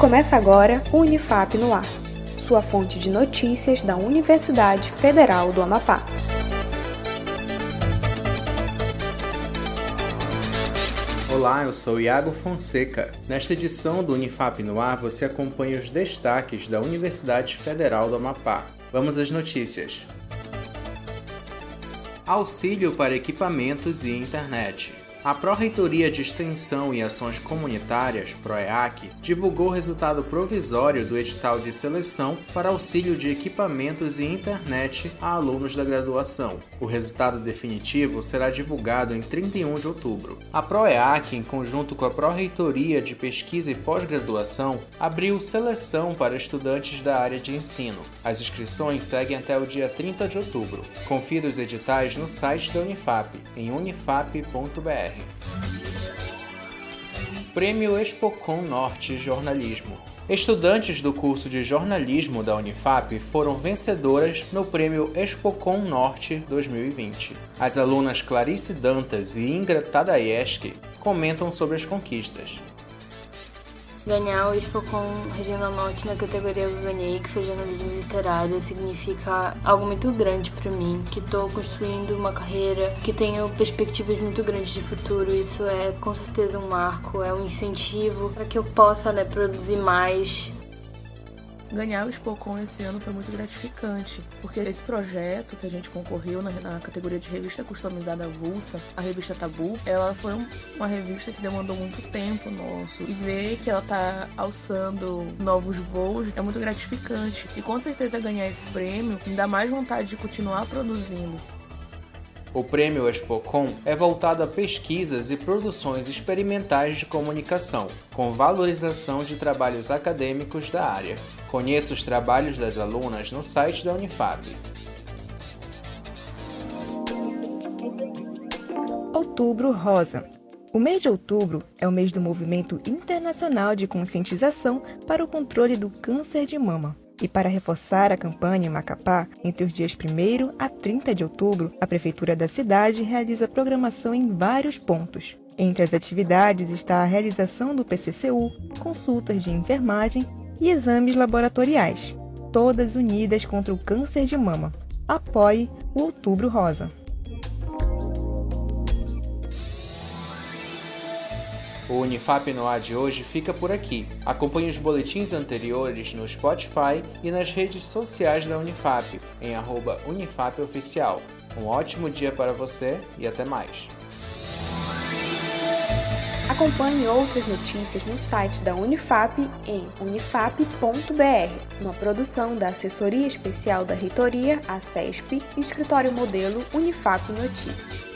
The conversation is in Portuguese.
Começa agora o Unifap no Ar, sua fonte de notícias da Universidade Federal do Amapá. Olá, eu sou Iago Fonseca. Nesta edição do Unifap no Ar, você acompanha os destaques da Universidade Federal do Amapá. Vamos às notícias. Auxílio para equipamentos e internet. A Pró-Reitoria de Extensão e Ações Comunitárias, PROEAC, divulgou o resultado provisório do edital de seleção para auxílio de equipamentos e internet a alunos da graduação. O resultado definitivo será divulgado em 31 de outubro. A PROEAC, em conjunto com a Pró-Reitoria de Pesquisa e Pós-Graduação, abriu seleção para estudantes da área de ensino. As inscrições seguem até o dia 30 de outubro. Confira os editais no site da Unifap, em unifap.br. Prêmio Expocom Norte Jornalismo. Estudantes do curso de jornalismo da Unifap foram vencedoras no Prêmio Expocom Norte 2020. As alunas Clarice Dantas e Ingra Tadayeski comentam sobre as conquistas ganhar o Expocom Regional Norte na categoria que eu ganhei, que foi jornalismo literário, significa algo muito grande para mim, que estou construindo uma carreira que tenho perspectivas muito grandes de futuro. Isso é com certeza um marco, é um incentivo para que eu possa né, produzir mais ganhar o Spocon esse ano foi muito gratificante, porque esse projeto que a gente concorreu na, na categoria de revista customizada avulsa, a revista Tabu, ela foi um, uma revista que demandou muito tempo nosso. E ver que ela tá alçando novos voos é muito gratificante. E com certeza ganhar esse prêmio me dá mais vontade de continuar produzindo. O prêmio Expocom é voltado a pesquisas e produções experimentais de comunicação, com valorização de trabalhos acadêmicos da área. Conheça os trabalhos das alunas no site da Unifab. Outubro Rosa. O mês de outubro é o mês do Movimento Internacional de Conscientização para o Controle do Câncer de Mama. E para reforçar a campanha em Macapá, entre os dias 1 a 30 de outubro, a Prefeitura da cidade realiza programação em vários pontos. Entre as atividades está a realização do PCCU, consultas de enfermagem e exames laboratoriais, todas unidas contra o câncer de mama. Apoie o Outubro Rosa. O Unifap no ar de hoje fica por aqui. Acompanhe os boletins anteriores no Spotify e nas redes sociais da Unifap, em @unifapoficial. Um ótimo dia para você e até mais. Acompanhe outras notícias no site da Unifap em unifap.br, uma produção da Assessoria Especial da Reitoria, a CESP, Escritório Modelo Unifap Notícias.